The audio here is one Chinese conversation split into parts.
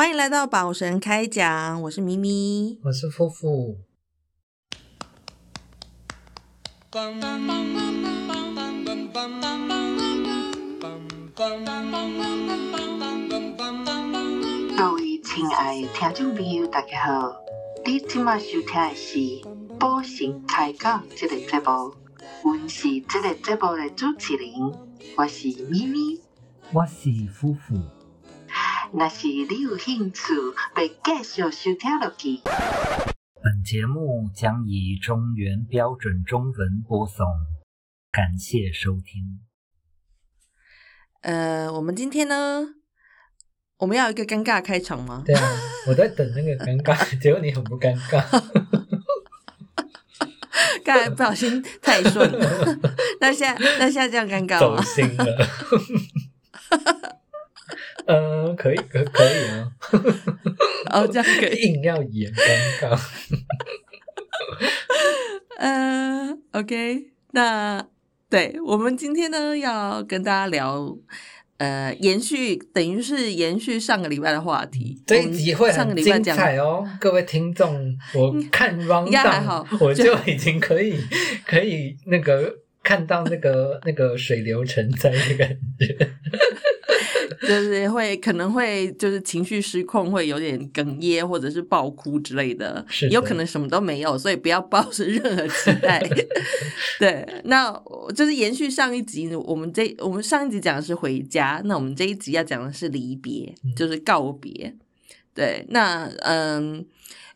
欢迎来到宝神开讲，我是咪咪。我是夫妇。各位亲爱的听众朋友，大家好！你今麦收听的是《宝神开讲》这个节目，我是这个节目的主持人，我是咪咪。我是夫妇。若是你有兴趣，要继续收听落去。本节目将以中原标准中文播送，感谢收听。呃，我们今天呢，我们要一个尴尬开场吗？对啊，我在等那个尴尬，结果你很不尴尬。刚才不小心太顺了，那现在那现在这样尴尬走？心了。嗯，可以，可可以啊。哦，这样可以。硬要演尴尬。呃，OK，那对我们今天呢要跟大家聊，呃，延续等于是延续上个礼拜的话题。这一集会我们上个很精礼拜讲彩哦，各位听众，我看 round 应该还好我就已经可以可以那个看到那个那个水流成灾的感觉。就是会可能会就是情绪失控，会有点哽咽或者是爆哭之类的，是的有可能什么都没有，所以不要抱着任何期待。对，那我就是延续上一集，我们这我们上一集讲的是回家，那我们这一集要讲的是离别，嗯就是告别。对，那嗯。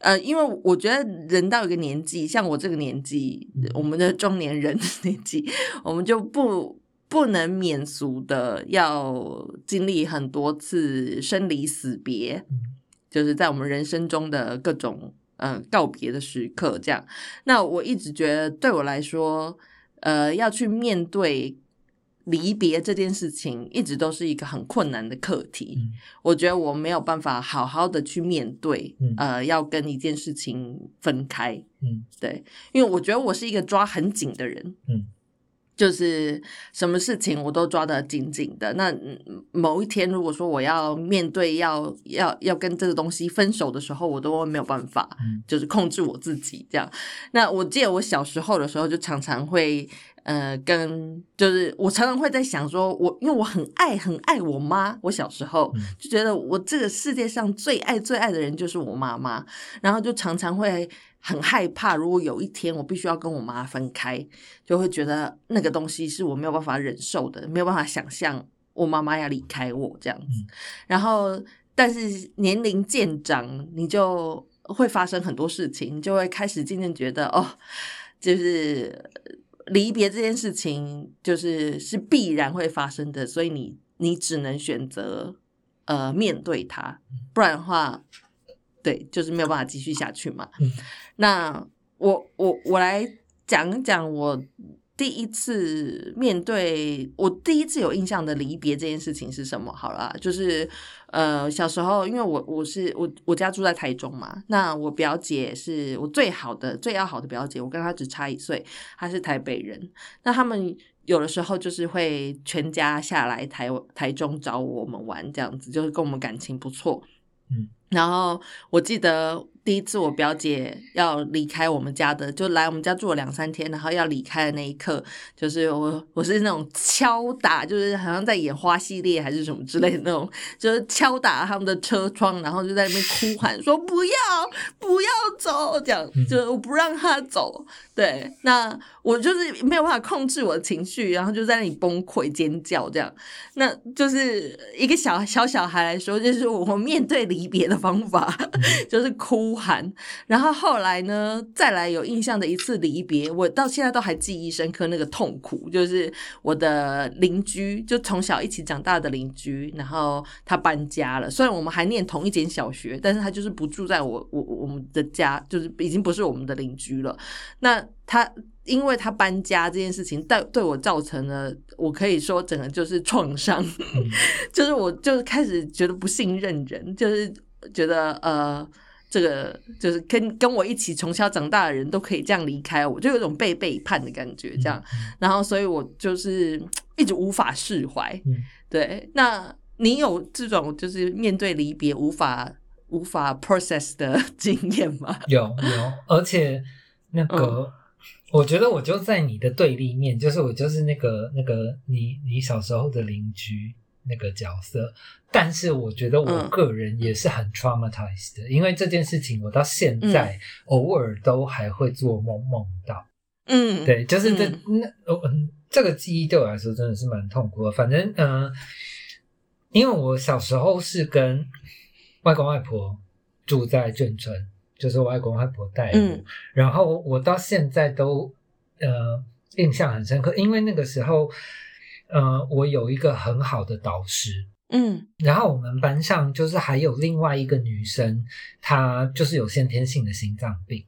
呃，因为我觉得人到一个年纪，像我这个年纪，嗯我们的中年人的年纪，我们就不不能免俗的要经历很多次生离死别，嗯就是在我们人生中的各种嗯、呃告别的时刻。这样，那我一直觉得对我来说，呃，要去面对离别这件事情，一直都是一个很困难的课题。嗯我觉得我没有办法好好的去面对，嗯呃，要跟一件事情分开。嗯对，因为我觉得我是一个抓很紧的人，嗯，就是什么事情我都抓得紧紧的。那嗯某一天，如果说我要面对要要要跟这个东西分手的时候，我都没有办法，嗯就是控制我自己这样。那我记得我小时候的时候，就常常会。呃，跟就是我常常会在想说，我因为我很爱很爱我妈，我小时候嗯就觉得我这个世界上最爱最爱的人就是我妈妈，然后就常常会很害怕，如果有一天我必须要跟我妈分开，就会觉得那个东西是我没有办法忍受的，没有办法想象我妈妈要离开我这样子。嗯然后，但是年龄渐长，你就会发生很多事情，你就会开始渐渐觉得哦，就是离别这件事情，就是是必然会发生的，所以你你只能选择呃面对它，不然的话，对，就是没有办法继续下去嘛。嗯那我我我来讲一讲我第一次面对我第一次有印象的离别这件事情是什么？好了，就是呃小时候，因为我我是我我家住在台中嘛，那我表姐是我最好的最要好的表姐，我跟她只差一岁，她是台北人，那他们。有的时候就是会全家下来台台中找我们玩，这样子就是跟我们感情不错。嗯，然后我记得第一次我表姐要离开我们家的，就来我们家住了两三天，然后要离开的那一刻，就是我我是那种敲打，就是好像在演花系列还是什么之类的那种，就是敲打他们的车窗，然后就在那边哭喊说不要不要走，这样嗯就是我不让他走。对，那我就是没有办法控制我的情绪，然后就在那里崩溃尖叫，这样，那就是一个小小小孩来说，就是我面对离别的方法，就是哭喊。然后后来呢，再来有印象的一次离别，我到现在都还记忆深刻，那个痛苦就是我的邻居，就从小一起长大的邻居，然后他搬家了。虽然我们还念同一间小学，但是他就是不住在我我我们的家，就是已经不是我们的邻居了。那他因为他搬家这件事情，对对我造成了，我可以说整个就是创伤，就是我就开始觉得不信任人，就是觉得呃。这个就是跟跟我一起从小长大的人都可以这样离开我，就有种被背叛的感觉，这样。然后，所以我就是一直无法释怀。嗯对，那你有这种就是面对离别无法无法 process 的 经验吗？有有，而且那个，我觉得我就在你的对立面，就是我就是那个那个你你小时候的邻居那个角色，但是我觉得我个人也是很 traumatized 的，因为这件事情我到现在偶尔都还会做梦梦到。嗯，对，就是这那嗯，这个记忆对我来说真的是蛮痛苦的。反正嗯，因为我小时候是跟外公外婆住在眷村，就是外公外婆带我，然后我到现在都呃印象很深刻，因为那个时候呃我有一个很好的导师，嗯，然后我们班上就是还有另外一个女生，她就是有先天性的心脏病。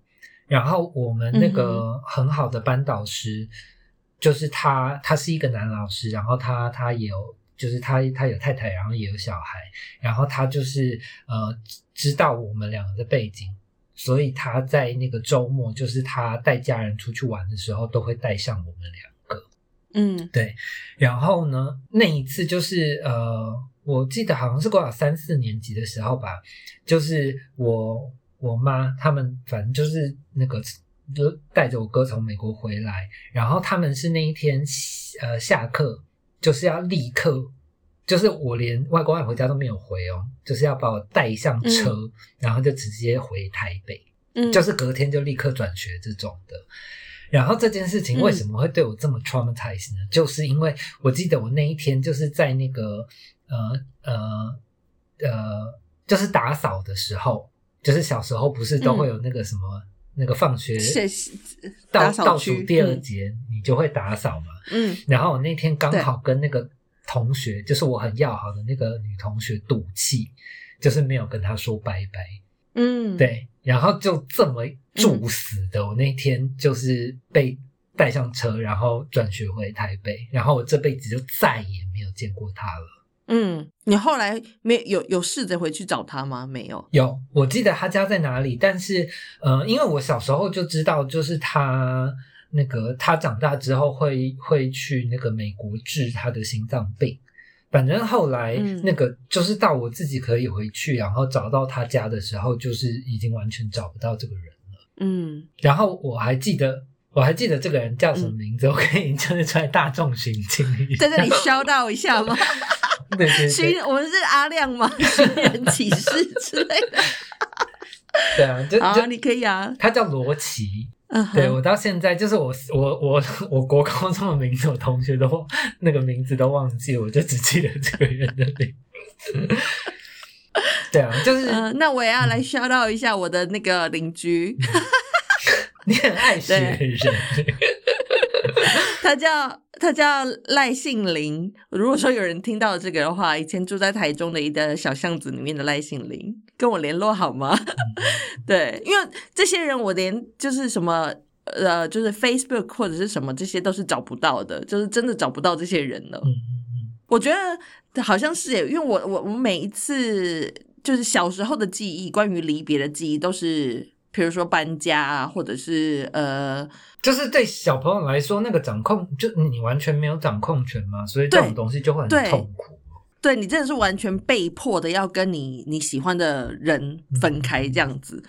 然后我们那个很好的班导师，就是他，他是一个男老师，然后他他也有，就是他他有太太，然后也有小孩，然后他就是呃知道我们两个的背景，所以他在那个周末，就是他带家人出去玩的时候，都会带上我们两个。嗯，对。然后呢，那一次就是呃，我记得好像是过了三四年级的时候吧，就是我。我妈他们反正就是那个，就带着我哥从美国回来，然后他们是那一天呃下课就是要立刻，就是我连外公外婆家都没有回哦，就是要把我带上车，然后就直接回台北，嗯，就是隔天就立刻转学这种的。然后这件事情为什么会对我这么 traumatized 呢？就是因为我记得我那一天就是在那个呃呃呃，就是打扫的时候。就是小时候不是都会有那个什么那个放学倒倒数第二节，你就会打扫嘛。嗯，然后我那天刚好跟那个同学，就是我很要好的那个女同学赌气，就是没有跟她说拜拜。嗯，对，然后就这么猝死的，我那天就是被带上车，然后转学回台北，然后我这辈子就再也没有见过他了。嗯，你后来没有有试着回去找他吗？没有。有，我记得他家在哪里，但是，呃，因为我小时候就知道，就是他那个他长大之后会会去那个美国治他的心脏病。反正后来那个就是到我自己可以回去，然后找到他家的时候，就是已经完全找不到这个人了。嗯，然后我还记得，我还记得这个人叫什么名字，我可以就是出来大众寻亲，在这里消到一下吗？对对对，我们是阿亮吗？寻人启事之类的。对啊，就就你可以啊。他叫罗琦。嗯，对我到现在就是我我我 我国高中的名字，我同学都那个名字都忘记，我就只记得这个人的名字。对啊，就是。那我也要来 shout out 一下我的那个邻居。你很爱学人。他叫他叫赖杏林。如果说有人听到这个的话，以前住在台中的一个小巷子里面的赖杏林，跟我联络好吗？对，因为这些人我连就是什么呃，就是 Facebook 或者是什么这些都是找不到的，就是真的找不到这些人了。我觉得好像是耶，因为我我我每一次就是小时候的记忆，关于离别的记忆都是。比如说搬家啊，或者是呃，就是对小朋友来说，那个掌控就你完全没有掌控权嘛，所以这种东西就会很痛苦。对你真的是完全被迫的要跟你你喜欢的人分开这样子。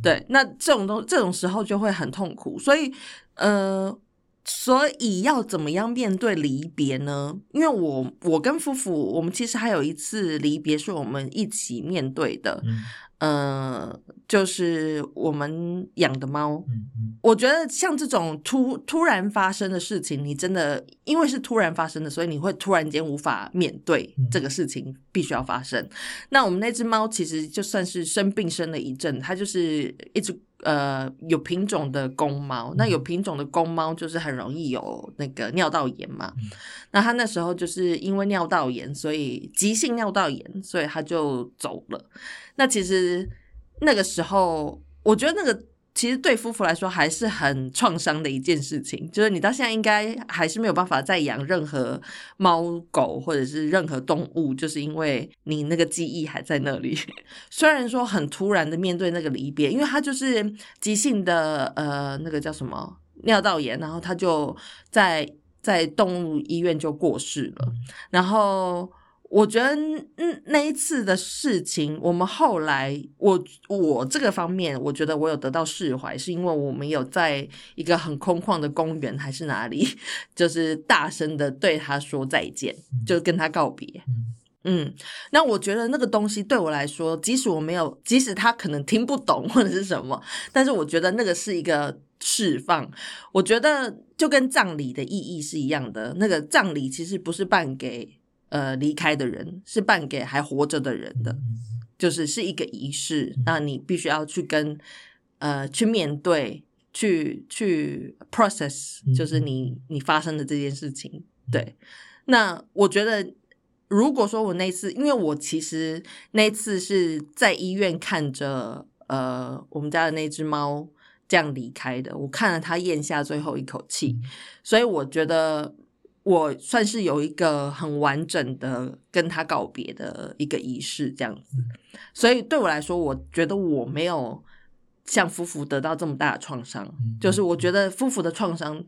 对，那这种东这种时候就会很痛苦。所以呃，所以要怎么样面对离别呢？因为我我跟夫妇，我们其实还有一次离别是我们一起面对的。呃，就是我们养的猫，嗯嗯，我觉得像这种突突然发生的事情，你真的因为是突然发生的，所以你会突然间无法面对这个事情必须要发生。那我们那只猫其实就算是生病生了一阵，它就是一只呃有品种的公猫，那有品种的公猫就是很容易有那个尿道炎嘛。那他那时候就是因为尿道炎，所以急性尿道炎，所以他就走了。那其实那个时候，我觉得那个其实对夫妇来说还是很创伤的一件事情，就是你到现在应该还是没有办法再养任何猫狗或者是任何动物，就是因为你那个记忆还在那里。虽然说很突然的面对那个离别，因为他就是急性的呃那个叫什么尿道炎，然后他就在在动物医院就过世了，然后。我觉得嗯那一次的事情，我们后来我我这个方面，我觉得我有得到释怀，是因为我们有在一个很空旷的公园还是哪里，就是大声的对他说再见，就跟他告别。嗯嗯，那我觉得那个东西对我来说，即使我没有，即使他可能听不懂或者是什么，但是我觉得那个是一个释放。我觉得就跟葬礼的意义是一样的，那个葬礼其实不是办给呃离开的人，是办给还活着的人的，嗯就是是一个仪式，那你必须要去跟呃去面对，去去 process，嗯就是你你发生的这件事情。对，那我觉得。如果说我那次，因为我其实那次是在医院看着呃我们家的那只猫这样离开的，我看了它咽下最后一口气，所以我觉得我算是有一个很完整的跟他告别的一个仪式这样子，所以对我来说，我觉得我没有像夫妇得到这么大的创伤，嗯就是我觉得夫妇的创伤，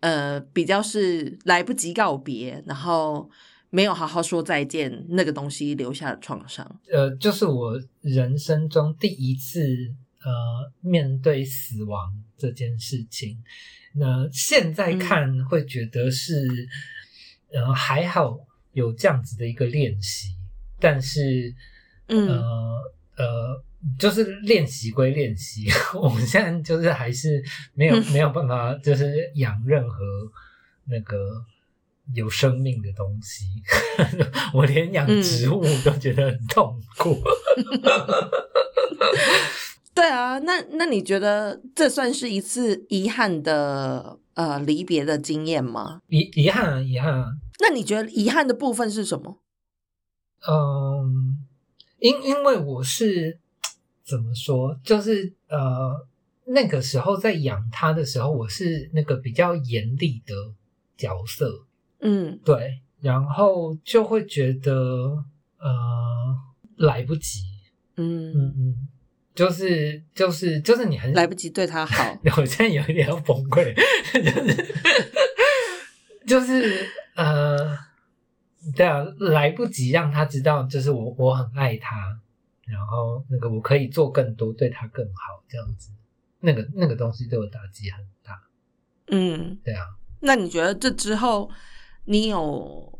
呃，比较是来不及告别，然后。没有好好说再见，那个东西留下的创伤。呃，就是我人生中第一次呃面对死亡这件事情。那现在看会觉得是，呃，还好有这样子的一个练习，但是，嗯呃呃，就是练习归练习，我们现在就是还是没有没有办法，就是养任何那个。有生命的东西，我连养植物都觉得很痛苦。对啊，那那你觉得这算是一次遗憾的呃离别的经验吗？遗遗憾啊，遗憾啊。那你觉得遗憾的部分是什么？嗯，因因为我是怎么说，就是呃那个时候在养他的时候，我是那个比较严厉的角色。嗯，对，然后就会觉得呃来不及，嗯嗯嗯，就是就是就是你很来不及对他好，我现在有一点要崩溃，就是就是呃，对啊，来不及让他知道，就是我我很爱他，然后那个我可以做更多，对他更好，这样子，那个那个东西对我打击很大，嗯，对啊，那你觉得这之后？你有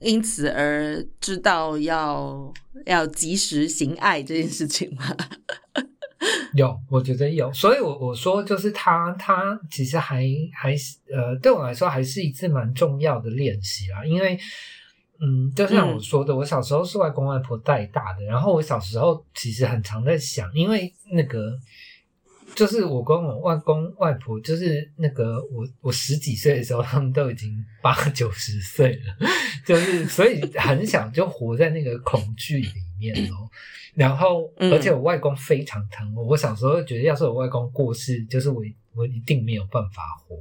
因此而知道要要及时行爱这件事情吗？有，我觉得有，所以我我说就是他他其实还还是呃，对我来说还是一次蛮重要的练习啦，因为嗯，就像我说的，我小时候是外公外婆带大的，然后我小时候其实很常在想，因为那个。就是我跟我外公外婆，就是那个我我十几岁的时候，他们都已经八九十岁了，就是所以很想就活在那个恐惧里面哦。然后，而且我外公非常疼我，我小时候觉得，要是我外公过世，就是我我一定没有办法活。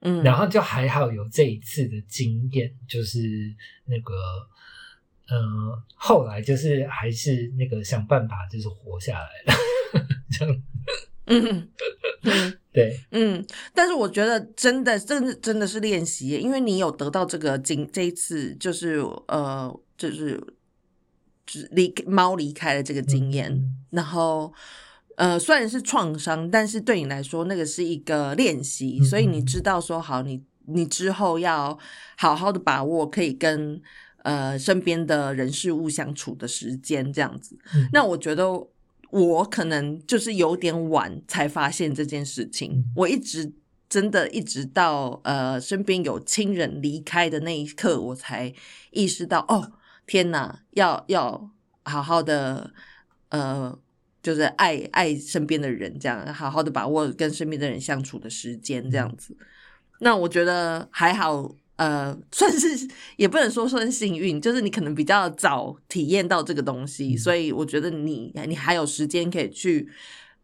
嗯，然后就还好有这一次的经验，就是那个，嗯，后来就是还是那个想办法，就是活下来了，这样。嗯嗯，对，嗯，但是我觉得真的，真的真的是练习，因为你有得到这个经，这一次就是呃，就是只离猫离开了这个经验，嗯然后呃，虽然是创伤，但是对你来说那个是一个练习，嗯所以你知道说好，你你之后要好好的把握可以跟呃身边的人事物相处的时间，这样子。嗯。那我觉得。我可能就是有点晚才发现这件事情，嗯我一直真的一直到呃身边有亲人离开的那一刻，我才意识到哦，天哪，要要好好的呃，就是爱爱身边的人，这样好好的把握跟身边的人相处的时间，这样子。那我觉得还好。呃，算是也不能说算幸运，就是你可能比较早体验到这个东西，嗯所以我觉得你你还有时间可以去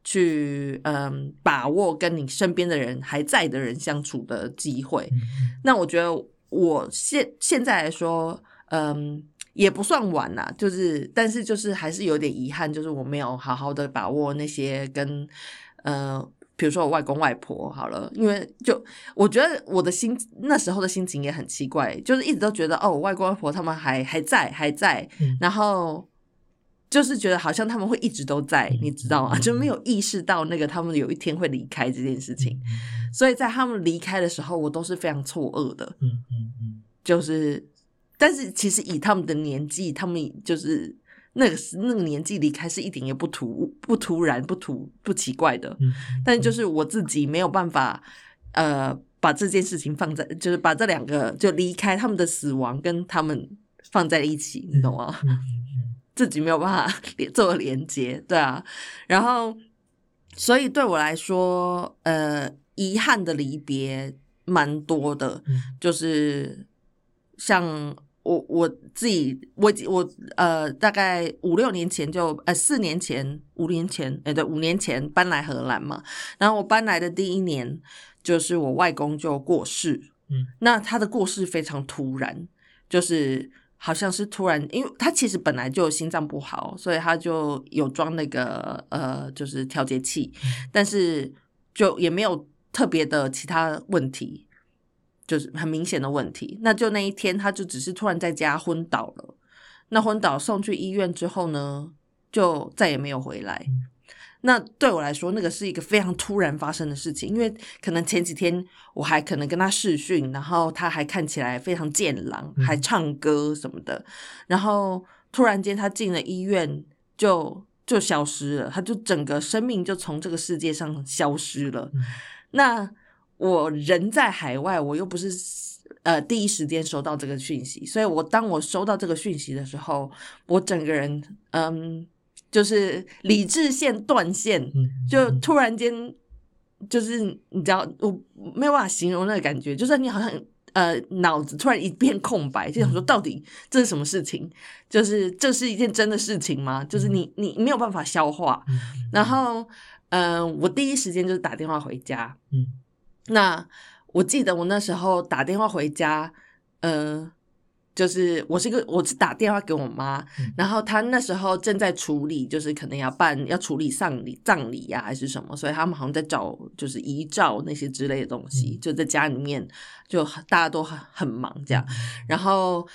去嗯把握跟你身边的人还在的人相处的机会。嗯那我觉得我现现在来说，嗯，也不算晚啦，就是但是就是还是有点遗憾，就是我没有好好的把握那些跟呃比如说我外公外婆好了，因为就我觉得我的心那时候的心情也很奇怪，就是一直都觉得哦，我外公外婆他们还还在还在，嗯。然后就是觉得好像他们会一直都在，嗯你知道吗？嗯就没有意识到那个他们有一天会离开这件事情，所以在他们离开的时候，我都是非常错愕的，嗯嗯嗯。就是，但是其实以他们的年纪，他们就是那个时那个年纪离开是一点也不突不突然不突不奇怪的，嗯，但就是我自己没有办法，呃，把这件事情放在，就是把这两个就离开他们的死亡跟他们放在一起，你懂吗？嗯嗯。自己没有办法 连做连接，对啊，然后所以对我来说，呃，遗憾的离别蛮多的，嗯。就是像我我自己，我我呃，大概五六年前就呃四年前五年前，哎、对，五年前搬来荷兰嘛。然后我搬来的第一年，就是我外公就过世。嗯，那他的过世非常突然，就是好像是突然，因为他其实本来就心脏不好，所以他就有装那个呃，就是调节器，但是就也没有特别的其他问题。就是很明显的问题。那就那一天，他就只是突然在家昏倒了。那昏倒送去医院之后呢，就再也没有回来。嗯那对我来说，那个是一个非常突然发生的事情，因为可能前几天我还可能跟他视讯，然后他还看起来非常健朗，嗯还唱歌什么的，然后突然间他进了医院就就消失了，他就整个生命就从这个世界上消失了。嗯那我人在海外，我又不是呃第一时间收到这个讯息，所以我当我收到这个讯息的时候，我整个人嗯，就是理智线断线，嗯，就突然间就是你知道，我没有办法形容那个感觉，就是你好像。呃，脑子突然一片空白，就想说到底这是什么事情？就是这是一件真的事情吗？就是你你没有办法消化。嗯然后，嗯、我第一时间就是打电话回家，嗯那我记得我那时候打电话回家，呃，就是我是一个我是打电话给我妈，嗯。然后她那时候正在处理，就是可能要办要处理丧礼葬礼呀、还是什么，所以他们好像在找就是遗照那些之类的东西，嗯就在家里面就大家都很很忙这样，然后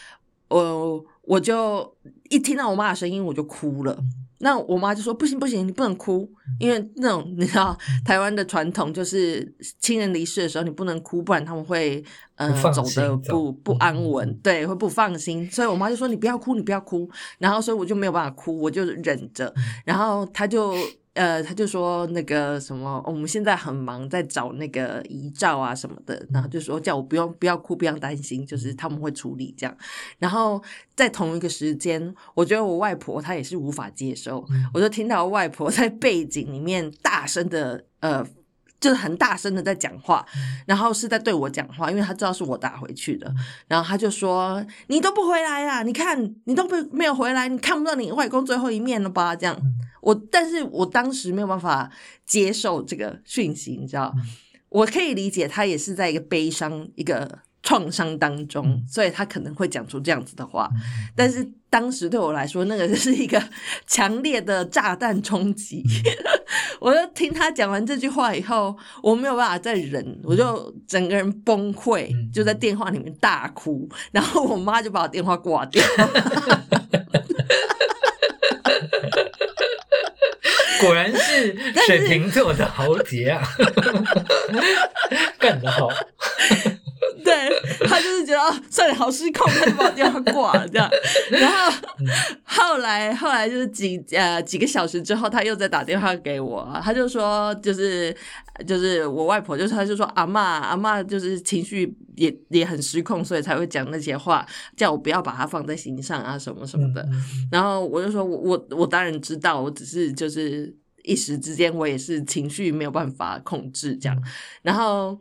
我我就一听到我妈的声音我就哭了。那我妈就说：“不行不行，你不能哭，因为那种 你知道台湾的传统就是亲人离世的时候你不能哭，不然他们会呃走的不不安稳，对，会不放心。所以我妈就说：你不要哭，你不要哭。然后所以我就没有办法哭，我就忍着。然后她就呃，他就说那个什么，我们现在很忙，在找那个遗照啊什么的，然后就说叫我不用不要哭，不要担心，就是他们会处理这样。然后在同一个时间，我觉得我外婆她也是无法接受，我就听到外婆在背景里面大声的呃。就是很大声的在讲话，然后是在对我讲话，因为他知道是我打回去的，然后他就说：“你都不回来啦，你看你都不没有回来，你看不到你外公最后一面了吧？”这样，我但是我当时没有办法接受这个讯息，你知道，我可以理解他也是在一个悲伤、一个创伤当中，所以他可能会讲出这样子的话。但是当时对我来说，那个是一个强烈的炸弹冲击。我就听他讲完这句话以后，我没有办法再忍，我就整个人崩溃，嗯就在电话里面大哭。然后我妈就把我电话挂掉。果然是水瓶座的豪杰啊，干得好。对他就是觉得哦，算了，好失控，他就把我电话挂了这样。然后后来后来就是几呃几个小时之后，他又在打电话给我，他就说就是就是我外婆，就是他就说阿嬷阿嬷就是情绪也也很失控，所以才会讲那些话，叫我不要把它放在心上啊什么什么的。嗯然后我就说我我我当然知道，我只是就是一时之间我也是情绪没有办法控制这样，然后。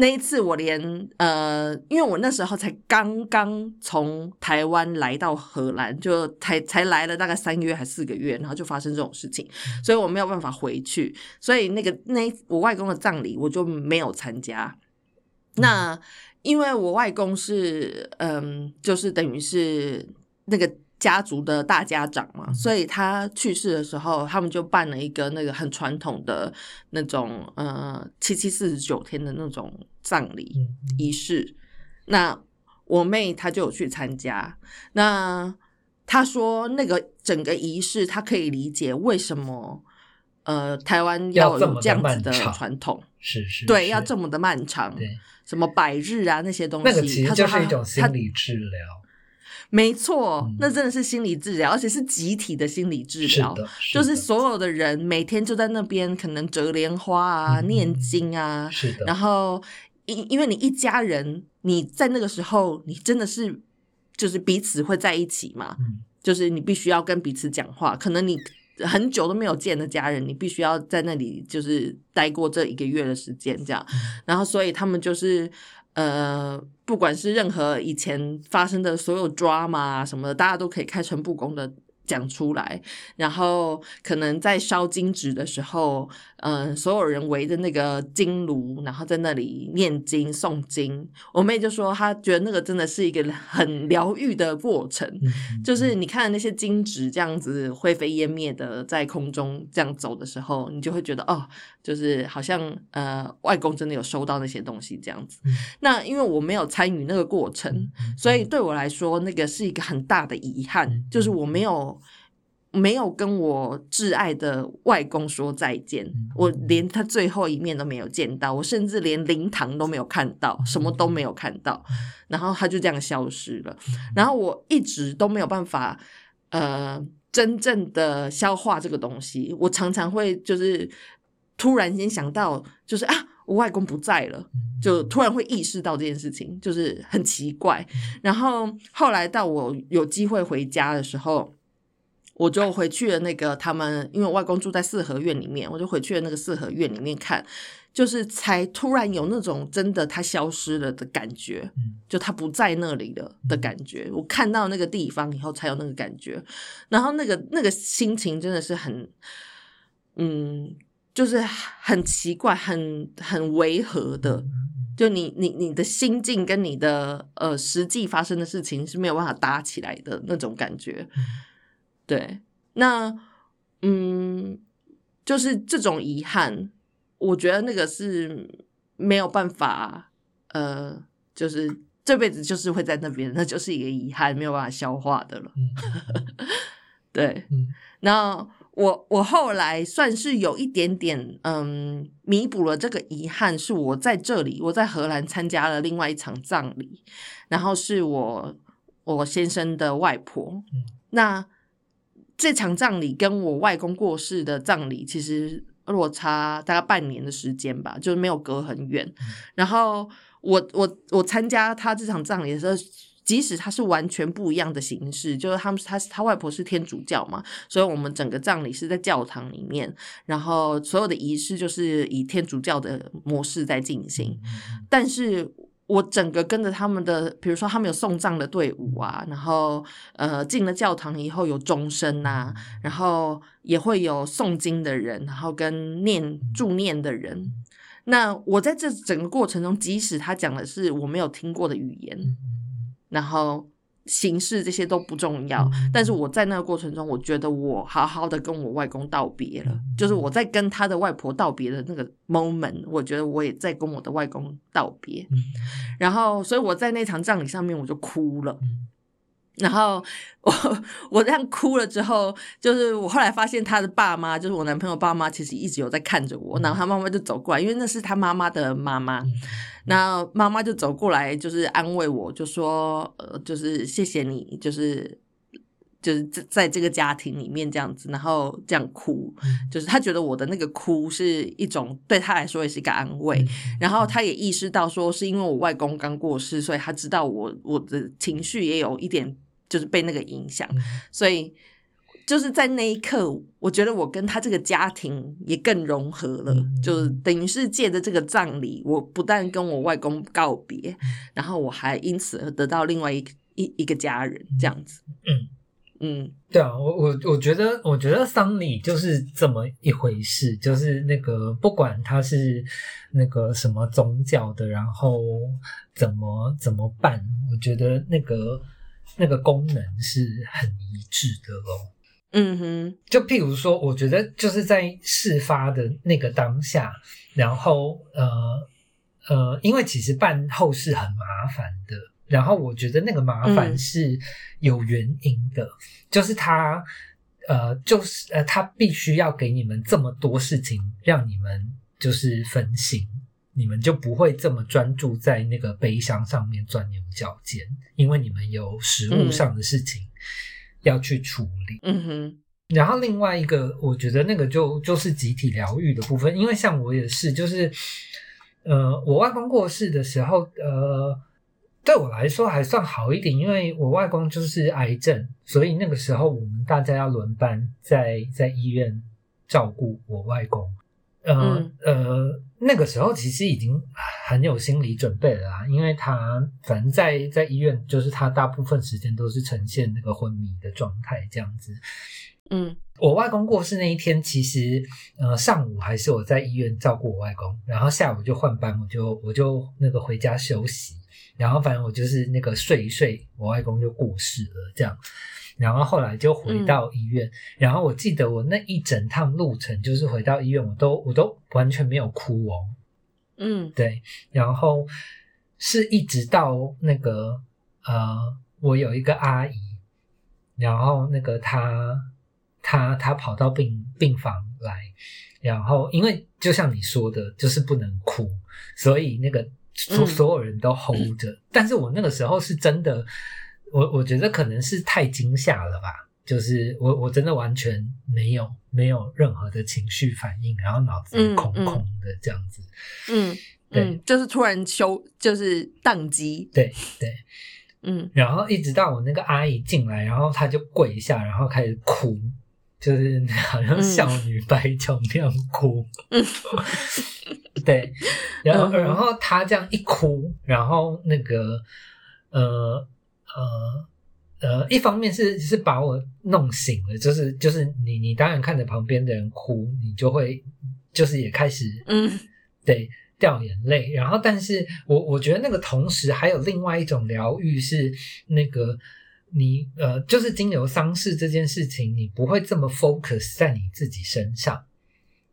那一次我连呃，因为我那时候才刚刚从台湾来到荷兰，就才才来了大概三个月还四个月，然后就发生这种事情，所以我没有办法回去，所以那个那我外公的葬礼我就没有参加。那因为我外公是嗯，就是等于是那个家族的大家长嘛，所以他去世的时候，他们就办了一个那个很传统的那种呃七七四十九天的那种葬礼嗯仪式。那我妹她就有去参加，那她说那个整个仪式，她可以理解为什么呃台湾要有这样子的传统，是是，对，要这么的漫长，对，什么百日啊那些东西，那个其实就是一种心她理治疗，没错，嗯那真的是心理治疗，而且是集体的心理治疗。就是所有的人每天就在那边，可能折莲花啊、嗯念经啊，是的，然后因因为你一家人，你在那个时候，你真的是就是彼此会在一起嘛，嗯。就是你必须要跟彼此讲话，可能你很久都没有见的家人，你必须要在那里就是待过这一个月的时间这样，然后所以他们就是呃，不管是任何以前发生的所有抓嘛什么的，大家都可以开诚布公的。讲出来，然后可能在烧金纸的时候，嗯、所有人围着那个金炉，然后在那里念经诵经。我妹就说，她觉得那个真的是一个很疗愈的过程。嗯就是你看那些金纸这样子灰飞烟灭的在空中这样走的时候，你就会觉得哦，就是好像呃外公真的有收到那些东西这样子。嗯那因为我没有参与那个过程，嗯所以对我来说那个是一个很大的遗憾，嗯就是我没有。没有跟我挚爱的外公说再见，嗯我连他最后一面都没有见到，我甚至连灵堂都没有看到，什么都没有看到，然后他就这样消失了。然后我一直都没有办法，呃，真正的消化这个东西。我常常会就是突然间想到，就是啊，我外公不在了，就突然会意识到这件事情，就是很奇怪。然后后来到我有机会回家的时候。我就回去了那个他们，因为我外公住在四合院里面，我就回去了那个四合院里面看，就是才突然有那种真的他消失了的感觉，嗯就他不在那里了的感觉。我看到那个地方以后才有那个感觉，然后那个那个心情真的是很，嗯，就是很奇怪，很很违和的。就你你你的心境跟你的呃实际发生的事情是没有办法搭起来的那种感觉。对，那嗯，就是这种遗憾，我觉得那个是没有办法，呃，就是这辈子就是会在那边，那就是一个遗憾，没有办法消化的了。嗯。对，嗯。那我我后来算是有一点点嗯弥补了这个遗憾，是我在这里我在荷兰参加了另外一场葬礼，然后是我我先生的外婆，嗯。那这场葬礼跟我外公过世的葬礼其实落差大概半年的时间吧，就是没有隔很远。然后我我我参加他这场葬礼的时候，即使他是完全不一样的形式，就是他们他他外婆是天主教嘛，所以我们整个葬礼是在教堂里面，然后所有的仪式就是以天主教的模式在进行，但是。我整个跟着他们的，比如说他们有送葬的队伍啊，然后呃进了教堂以后有钟声呐、然后也会有诵经的人，然后跟念助念的人。那我在这整个过程中，即使他讲的是我没有听过的语言，然后形式这些都不重要，嗯但是我在那个过程中，我觉得我好好的跟我外公道别了，嗯就是我在跟他的外婆道别的那个 moment，我觉得我也在跟我的外公道别，嗯然后所以我在那场葬礼上面我就哭了。嗯然后我 我这样哭了之后，就是我后来发现他的爸妈，就是我男朋友爸妈，其实一直有在看着我。然后他妈妈就走过来，因为那是他妈妈的妈妈，嗯那妈妈就走过来，就是安慰我，就说呃，就是谢谢你，就是就是在在这个家庭里面这样子，然后这样哭，就是他觉得我的那个哭是一种对他来说也是一个安慰。然后他也意识到说，是因为我外公刚过世，所以他知道我我的情绪也有一点就是被那个影响，所以就是在那一刻，我觉得我跟他这个家庭也更融合了，嗯就是等于是借着这个葬礼，我不但跟我外公告别，然后我还因此而得到另外一一一个家人这样子。嗯嗯。对啊，我我我觉得，我觉得丧礼就是这么一回事，就是那个不管他是那个什么宗教的，然后怎么怎么办，我觉得那个那个功能是很一致的咯。嗯哼，就譬如说，我觉得就是在事发的那个当下，然后呃呃，因为其实办后事很麻烦的，然后我觉得那个麻烦嗯。是有原因的，就是他呃，就是呃，他必须要给你们这么多事情，让你们就是分心，你们就不会这么专注在那个悲伤上面钻牛角尖，因为你们有食物上的事情要去处理。嗯哼，然后另外一个，我觉得那个就就是集体疗愈的部分，因为像我也是，就是呃，我外公过世的时候，呃，对我来说还算好一点，因为我外公就是癌症，所以那个时候我们大家要轮班在在医院照顾我外公。呃、嗯。呃，那个时候其实已经很有心理准备了啦，因为他反正在在医院，就是他大部分时间都是呈现那个昏迷的状态这样子。嗯。我外公过世那一天，其实呃上午还是我在医院照顾我外公，然后下午就换班，我就我就那个回家休息，然后反正我就是那个睡一睡，我外公就过世了这样，然后后来就回到医院，然后我记得我那一整趟路程就是回到医院，我都我都完全没有哭哦，嗯。对，然后是一直到那个呃，我有一个阿姨，然后那个她她她跑到病病房来，然后因为就像你说的，就是不能哭，所以那个所嗯。所有人都 hold 着，但是我那个时候是真的，我我觉得可能是太惊吓了吧。就是我，我真的完全没有没有任何的情绪反应，然后脑子嗯空嗯空的这样子。嗯对嗯，就是突然休，就是宕机。对对，嗯然后一直到我那个阿姨进来，然后她就跪下，然后开始哭，就是好像少女白穷那样哭。嗯对，然后嗯然后她这样一哭，然后那个呃呃。呃，一方面是是把我弄醒了，就是就是你你当然看着旁边的人哭，你就会就是也开始嗯对，掉眼泪。然后，但是我我觉得那个同时还有另外一种疗愈是那个你呃，就是经由丧事这件事情，你不会这么 focus 在你自己身上。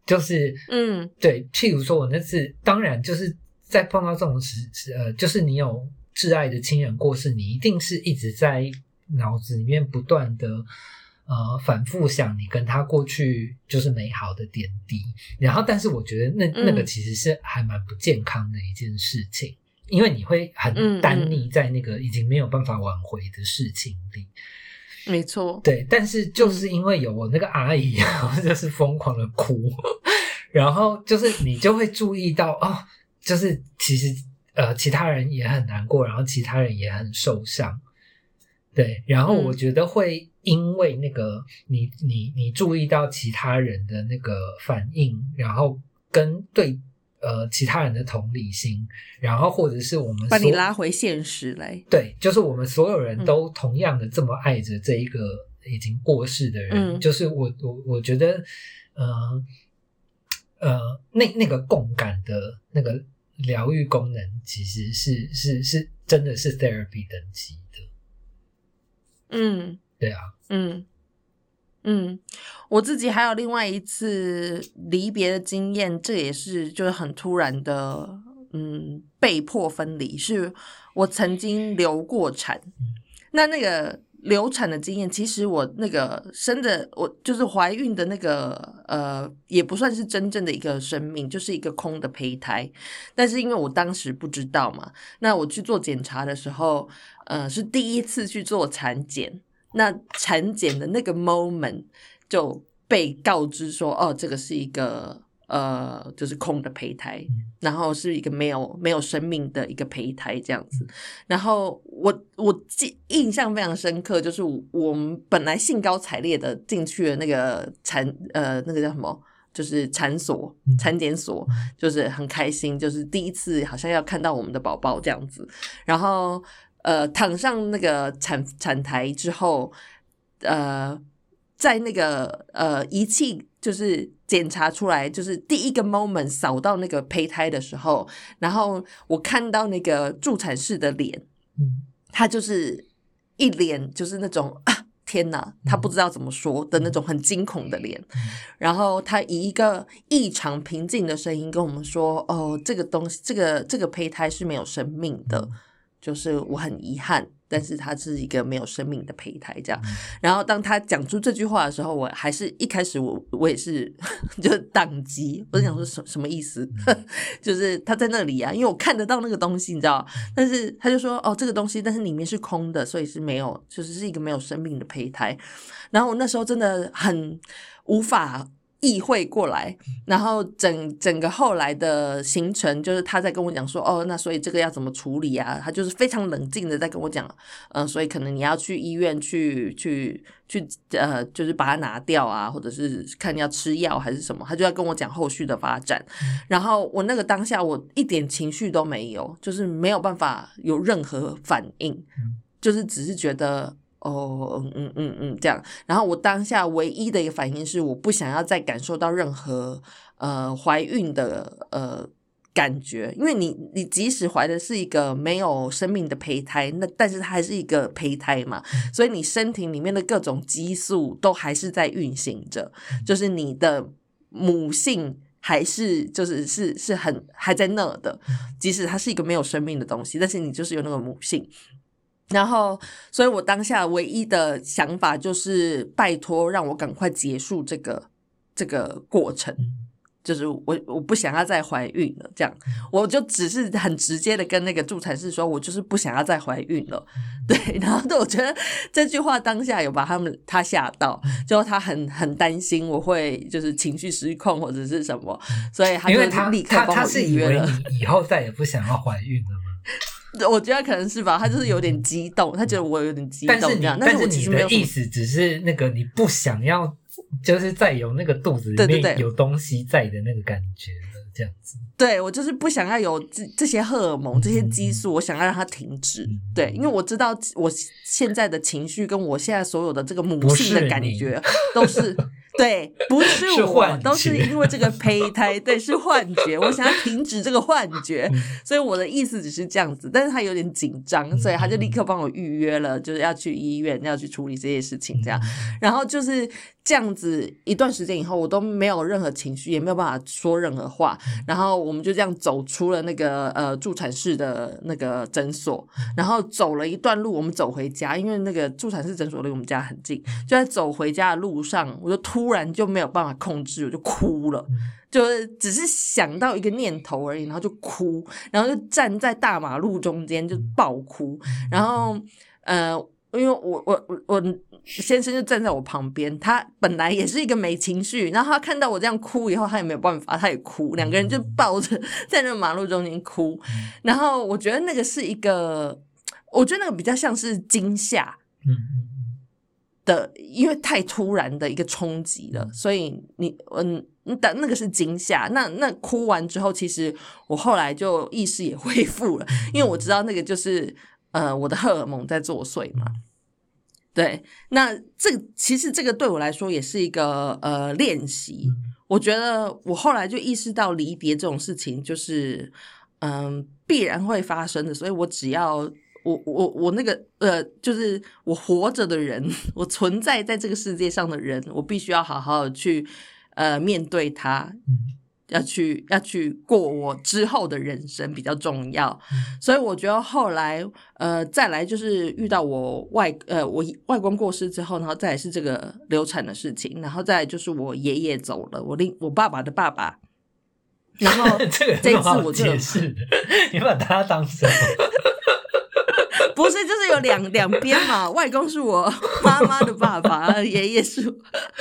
就是嗯对，譬如说我那次，当然就是在碰到这种时时呃，就是你有挚爱的亲人过世，你一定是一直在脑子里面不断的。呃，反复想你跟他过去就是美好的点滴，然后，但是我觉得那嗯那个其实是还蛮不健康的一件事情，因为你会很嗯单溺在那个已经没有办法挽回的事情里。没错。对，但是嗯就是因为有我那个阿姨，然 后就是疯狂的哭，然后就是你就会注意到哦，就是其实呃其他人也很难过，然后其他人也很受伤，对，然后我嗯。觉得会因为那个你你你注意到其他人的那个反应，然后跟对呃其他人的同理心，然后或者是我们把你拉回现实来。对，就是我们所有人嗯。都同样的这么爱着这一个已经过世的人，嗯。就是我我我觉得，呃呃，那那个共感的那个疗愈功能，其实是是是真的是 therapy 等级的，嗯。对啊，嗯。嗯，我自己还有另外一次离别的经验，这也是就是很突然的，嗯，被迫分离。是我曾经流过产，那那个流产的经验，其实我那个生的，我就是怀孕的那个，呃，也不算是真正的一个生命，就是一个空的胚胎。但是因为我当时不知道嘛，那我去做检查的时候，呃，是第一次去做产检。那产检的那个 moment 就被告知说，哦，这个是一个呃，就是空的胚胎，然后是一个没有没有生命的一个胚胎这样子。然后我我记印象非常深刻，就是我们本来兴高采烈的进去了那个产呃那个叫什么？就是产所嗯、产检所，就是很开心，就是第一次好像要看到我们的宝宝这样子。然后呃，躺上那个产产台之后，呃，在那个呃仪器就是检查出来，就是第一个 moment 扫到那个胚胎的时候，然后我看到那个助产士的脸，嗯他就是一脸就是那种啊天哪，他不知道怎么说的那种很惊恐的脸。然后他以一个异常平静的声音跟我们说：“哦，这个东西，这个这个胚胎是没有生命的，就是我很遗憾。”但是它是一个没有生命的胚胎，这样。然后当他讲出这句话的时候，我还是一开始我我也是 就是宕机，我就想说什什么意思？就是他在那里啊，因为我看得到那个东西，你知道。但是他就说哦，这个东西，但是里面是空的，所以是没有，就是是一个没有生命的胚胎。然后我那时候真的很无法。意会过来，然后整整个后来的行程，就是他在跟我讲说，哦，那所以这个要怎么处理啊？他就是非常冷静的在跟我讲，嗯，所以可能你要去医院去去去，呃，就是把它拿掉啊，或者是看你要吃药还是什么，他就要跟我讲后续的发展。然后我那个当下，我一点情绪都没有，就是没有办法有任何反应，就是只是觉得。哦，嗯嗯嗯嗯，这样。然后我当下唯一的一个反应是，我不想要再感受到任何呃怀孕的呃感觉，因为你你即使怀的是一个没有生命的胚胎，那但是它还是一个胚胎嘛，所以你身体里面的各种激素都还是在运行着，就是你的母性还是就是是是很还在那的，即使它是一个没有生命的东西，但是你就是有那个母性。然后，所以我当下唯一的想法就是拜托，让我赶快结束这个这个过程，就是我我不想要再怀孕了。这样，我就只是很直接的跟那个助产士说，我就是不想要再怀孕了。对，然后我觉得这句话当下有把他们他吓到，就他很很担心我会就是情绪失控或者是什么，所以他就立刻帮我预约了。以后再也不想要怀孕了吗？我觉得可能是吧，他就是有点激动，他觉得我有点激动这样。但是你的意思只是那个你不想要，就是在有那个肚子里面有东西在的那个感觉这样子。对我就是不想要有这这些荷尔蒙、这些激素，我想要让它停止。对，因为我知道我现在的情绪跟我现在所有的这个母性的感觉 都是。对，不是我，都是因为这个胚胎，对，是幻觉。我想要停止这个幻觉，所以我的意思只是这样子。但是他有点紧张，所以他就立刻帮我预约了，就是要去医院，要去处理这些事情，这样。然后就是这样子一段时间以后，我都没有任何情绪，也没有办法说任何话。然后我们就这样走出了那个呃助产士的那个诊所，然后走了一段路，我们走回家，因为那个助产士诊所离我们家很近。就在走回家的路上，我就突。突然就没有办法控制，我就哭了，就是只是想到一个念头而已，然后就哭，然后就站在大马路中间就爆哭，然后呃，因为我我我我先生就站在我旁边，他本来也是一个没情绪，然后他看到我这样哭以后，他也没有办法，他也哭，两个人就抱着在那马路中间哭，然后我觉得那个是一个，我觉得那个比较像是惊吓，嗯。的，因为太突然的一个冲击了，所以你嗯，但那个是惊吓。那那哭完之后，其实我后来就意识也 恢复了，因为我知道那个就是呃我的荷尔蒙在作祟嘛。对，那这其实这个对我来说也是一个呃练习。我觉得我后来就意识到离别这种事情就是嗯必然会发生的，所以我只要。我我我那个呃，就是我活着的人，我存在在这个世界上的人，我必须要好好的去呃面对他，要去要去过我之后的人生比较重要。所以我觉得后来呃再来就是遇到我外呃我外公过世之后，然后再来是这个流产的事情，然后再来就是我爷爷走了，我另我爸爸的爸爸，然后 这个这次我解释，你把他当什么？不是，就是有两两边嘛。外公是我妈妈的爸爸，爷爷是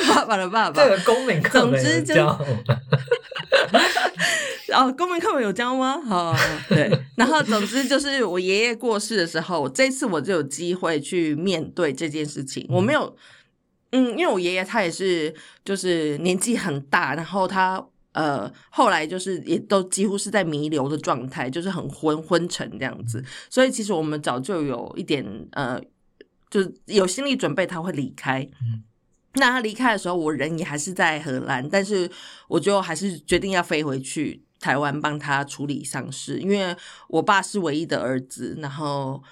爸爸的爸爸。这个公民课本有教。哦，公民课本有教吗？好，对。然后总之就是我爷爷过世的时候，这次我就有机会去面对这件事情。我没有，嗯，因为我爷爷他也是，就是年纪很大，然后他。呃，后来就是也都几乎是在弥留的状态，就是很昏昏沉这样子。所以其实我们早就有一点呃，就是有心理准备他会离开。嗯，那他离开的时候，我人也还是在荷兰，但是我就还是决定要飞回去台湾帮他处理丧事，因为我爸是唯一的儿子，然后。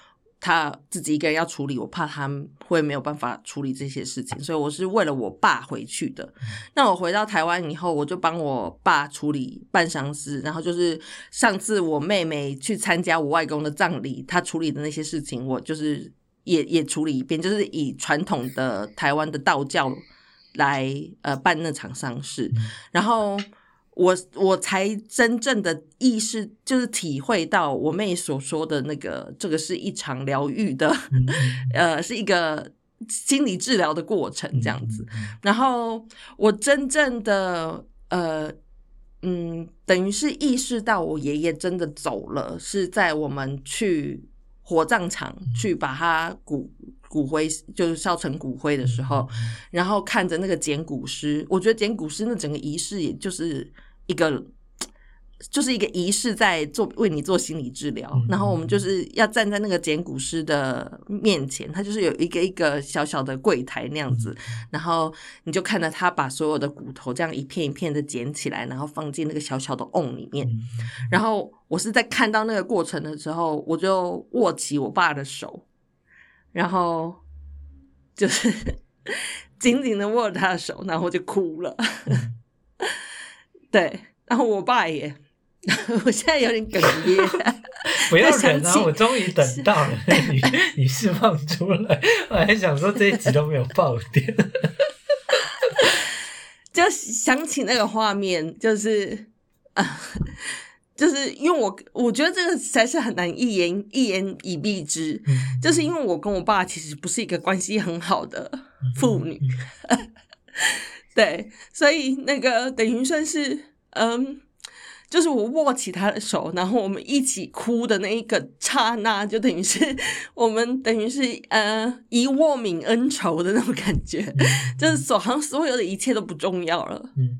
他自己一个人要处理，我怕他会没有办法处理这些事情，所以我是为了我爸回去的。那我回到台湾以后，我就帮我爸处理办丧事，然后就是上次我妹妹去参加我外公的葬礼，她处理的那些事情，我就是也也处理一遍，就是以传统的台湾的道教来呃办那场丧事，然后。我我才真正的意识，就是体会到我妹所说的那个，这个是一场疗愈的，呃，是一个心理治疗的过程，这样子。然后我真正的呃，嗯，等于是意识到我爷爷真的走了，是在我们去火葬场去把他骨骨灰就是烧成骨灰的时候，然后看着那个捡骨师，我觉得捡骨师那整个仪式，也就是一个 就是一个仪式，在做为你做心理治疗。然后我们就是要站在那个捡骨师的面前，他就是有一个一个小小的柜台那样子，然后你就看着他把所有的骨头这样一片一片的捡起来，然后放进那个小小的瓮里面。然后我是在看到那个过程的时候，我就握起我爸的手，然后就是 紧紧的握着他的手，然后就哭了。对，然后我爸也，我现在有点哽咽。不要忍啊！我终于等到了你，你释放出来。我还想说这一集都没有爆点，就想起那个画面，就是啊，就是因为我我觉得这个实在是很难一言一言以蔽之，就是因为我跟我爸其实不是一个关系很好的父女。对，所以那个等于算是，嗯，就是我握起他的手，然后我们一起哭的那一个刹那，就等于是我们等于是呃一握泯恩仇的那种感觉，就是所好像所有的一切都不重要了。嗯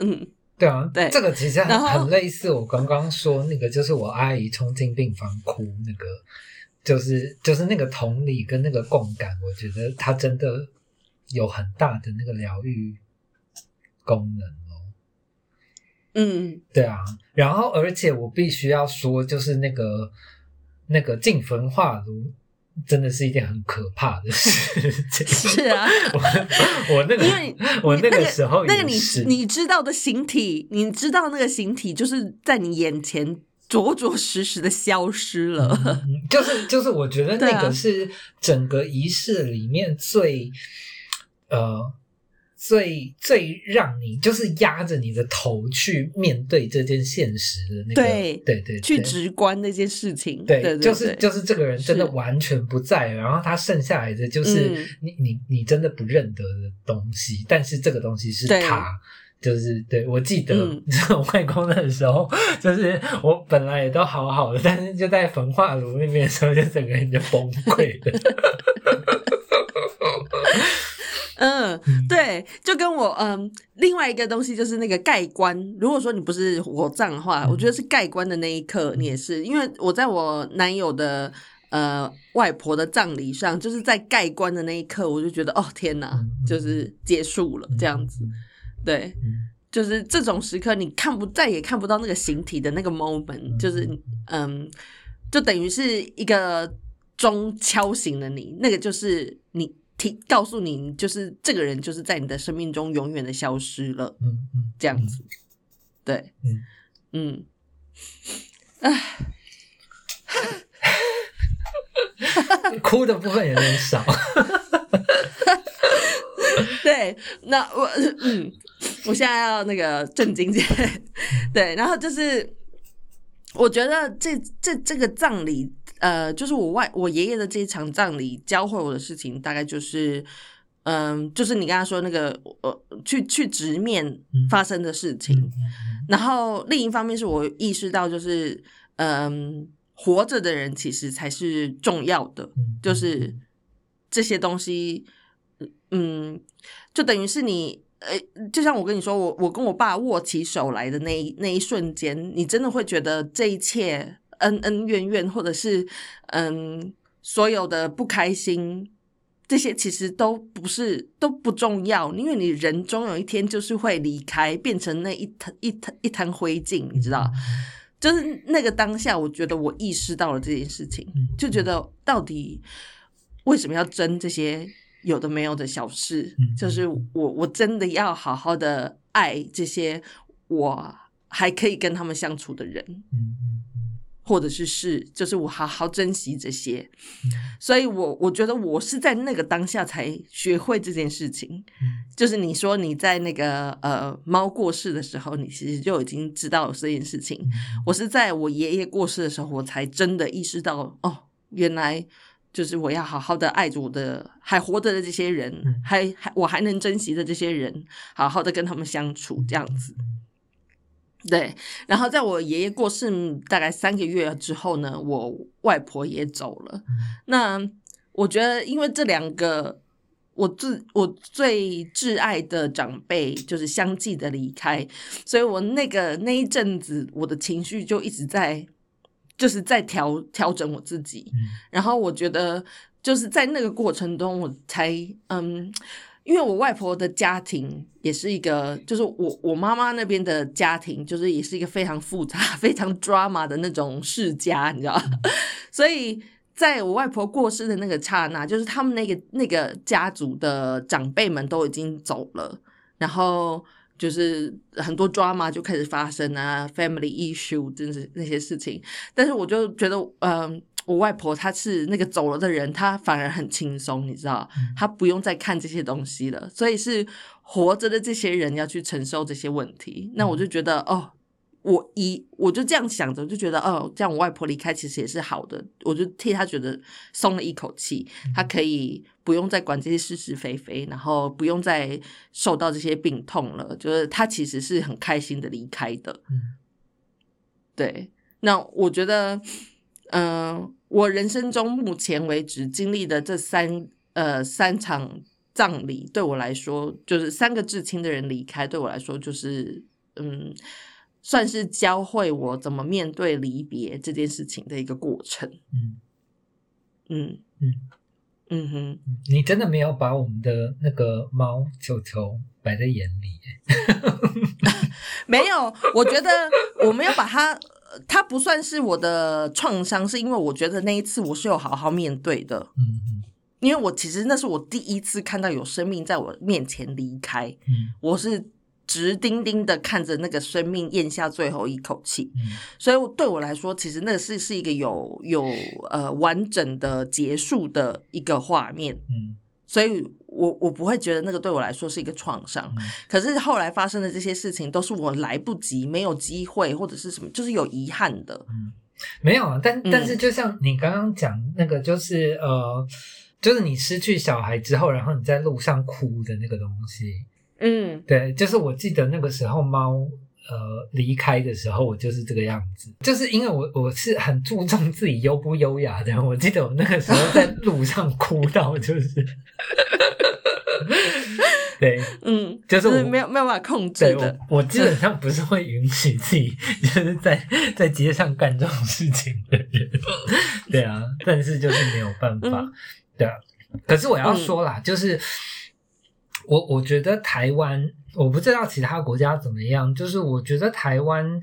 嗯嗯，对啊，对，这个其实很很类似我刚刚说那个，就是我阿姨冲进病房哭那个，就是就是那个同理跟那个共感，我觉得他真的。有很大的那个疗愈功能哦，嗯，对啊，然后而且我必须要说，就是那个那个进焚化炉，真的是一件很可怕的事情。是啊，我我那个，因为我那个时候，那个你你知道的形体，你知道那个形体，就是在你眼前着着实实的消失了。就是就是，我觉得那个是整个仪式里面最。呃，最最让你就是压着你的头去面对这件现实的那个，对对对，去直观那件事情，对，就是就是这个人真的完全不在，然后他剩下来的就是你你你真的不认得的东西，但是这个东西是他，就是对我记得 我外公的时候，就是我本来也都好好的，但是就在焚化炉那边的时候，就整个人就崩溃了。嗯，对，就跟我嗯，另外一个东西就是那个盖棺。如果说你不是火葬的话，我觉得是盖棺的那一刻，你也是。因为我在我男友的呃外婆的葬礼上，就是在盖棺的那一刻，我就觉得哦天哪，就是结束了这样子。对，就是这种时刻，你看不再也看不到那个形体的那个 moment，就是嗯，就等于是一个钟敲醒了你，那个就是你。提告诉你，就是这个人就是在你的生命中永远的消失了，嗯嗯，这样子，对，嗯。嗯，唉，哭的部分有点少，对，那我嗯，我现在要那个震惊点，对，然后就是我觉得这这这个葬礼。呃，就是我外我爷爷的这一场葬礼教会我的事情，大概就是，嗯，就是你刚刚说那个，呃，去去直面发生的事情，然后另一方面是我意识到，就是，嗯，活着的人其实才是重要的，就是这些东西，嗯，就等于是你，呃，就像我跟你说，我我跟我爸握起手来的那一那一瞬间，你真的会觉得这一切。恩恩怨怨，或者是嗯，所有的不开心，这些其实都不是都不重要，因为你人终有一天就是会离开，变成那一滩一滩一滩灰烬，你知道？就是那个当下，我觉得我意识到了这件事情，嗯就觉得到底为什么要争这些有的没有的小事？嗯就是我我真的要好好的爱这些我还可以跟他们相处的人，嗯嗯或者是是，就是我好好珍惜这些。嗯所以我我觉得我是在那个当下才学会这件事情。嗯就是你说你在那个呃猫过世的时候，你其实就已经知道有这件事情。嗯我是在我爷爷过世的时候，我才真的意识到，哦，原来就是我要好好的爱着我的还活着的这些人，嗯还还我还能珍惜的这些人，好好的跟他们相处，这样子。对，然后在我爷爷过世大概三个月之后呢，我外婆也走了。那我觉得，因为这两个我最我最挚爱的长辈就是相继的离开，所以我那个那一阵子，我的情绪就一直在就是在调调整我自己。嗯然后我觉得就是在那个过程中，我才嗯，因为我外婆的家庭也是一个，就是我我妈妈那边的家庭，就是也是一个非常复杂、非常 drama 的那种世家，你知道，所以。在我外婆过世的那个刹那，就是他们那个那个家族的长辈们都已经走了，然后就是很多 drama 就开始发生啊，family issue 真是那些事情。但是我就觉得，嗯、我外婆她是那个走了的人，她反而很轻松，你知道，她不用再看这些东西了，所以是活着的这些人要去承受这些问题。那我就觉得，哦。我一我就这样想着，我就觉得哦，这样我外婆离开其实也是好的，我就替她觉得松了一口气，她可以不用再管这些是是非非，然后不用再受到这些病痛了，就是她其实是很开心的离开的。嗯。对，那我觉得，嗯、我人生中目前为止经历的这三呃三场葬礼，对我来说，就是三个至亲的人离开，对我来说就是嗯，算是教会我怎么面对离别这件事情的一个过程。嗯嗯嗯嗯哼，嗯你真的没有把我们的那个猫球球摆在眼里耶，没有，我觉得我没有把它，呃它不算是我的创伤，是因为我觉得那一次我是有好好面对的。嗯嗯因为我其实那是我第一次看到有生命在我面前离开，嗯。我是直盯盯的看着那个生命咽下最后一口气，嗯。所以对我来说，其实那是是一个有有呃完整的结束的一个画面，嗯所以我我不会觉得那个对我来说是一个创伤。嗯可是后来发生的这些事情，都是我来不及、没有机会或者是什么，就是有遗憾的。嗯，没有啊，但嗯但是就像你刚刚讲那个，就是呃，就是你失去小孩之后，然后你在路上哭的那个东西，嗯对，就是我记得那个时候猫呃离开的时候，我就是这个样子，就是因为我我是很注重自己优不优雅的，我记得我那个时候在路上哭到就是，对，嗯，就是我没有没有办法控制对的。我我基本上不是会允许自己 就是在在街上干这种事情的人，对啊，但是就是没有办法，嗯。对啊。可是我要说啦，就是我我觉得台湾，我不知道其他国家怎么样，就是我觉得台湾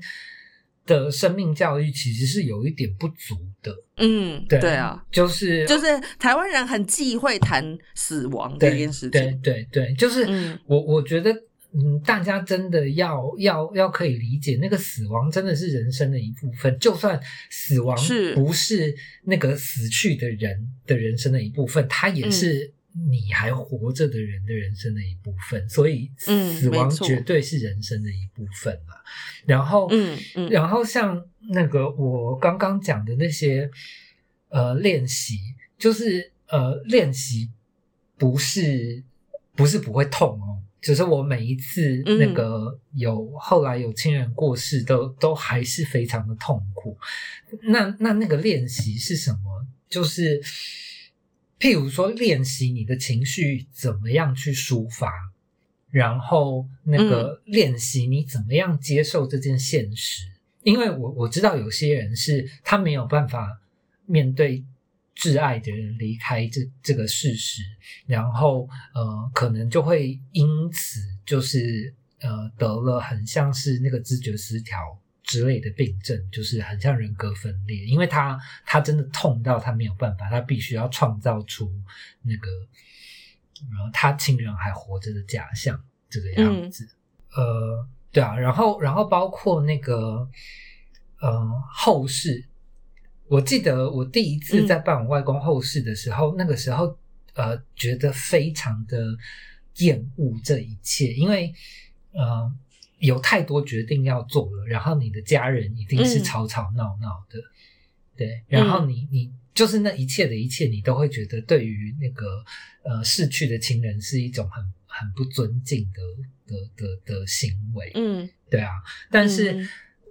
的生命教育其实是有一点不足的，嗯，对对啊，就是就是台湾人很忌讳谈死亡对这件事对情。对对，就是嗯我我觉得，嗯，大家真的要要要可以理解，那个死亡真的是人生的一部分，就算死亡是不是那个死去的人的人生的一部分，它也是你还活着的人的人生的一部分，所以嗯死亡绝对是人生的一部分嘛。然后，嗯嗯然后像那个我刚刚讲的那些呃练习，就是呃练习不是不是不会痛哦，只是我每一次嗯那个有、后来有亲人过世都都还是非常的痛苦。那那那个练习是什么？就是譬如说练习你的情绪怎么样去抒发，然后那个练习你怎么样接受这件现实。因为我我知道有些人是他没有办法面对挚爱的人离开这这个事实，然后呃，可能就会因此就是呃得了很像是那个知觉失调之类的病症，就是很像人格分裂，因为他他真的痛到他没有办法，他必须要创造出那个然后他亲人还活着的假象这个样子。呃，对啊，然后然后包括那个呃后事，我记得我第一次在办我外公后事的时候，那个时候呃觉得非常的厌恶这一切，因为呃有太多决定要做了，然后你的家人一定是吵吵闹闹的，对，然后你你就是那一切的一切，你都会觉得对于那个呃逝去的亲人是一种很很不尊敬的。的的的行为，嗯，对啊，但是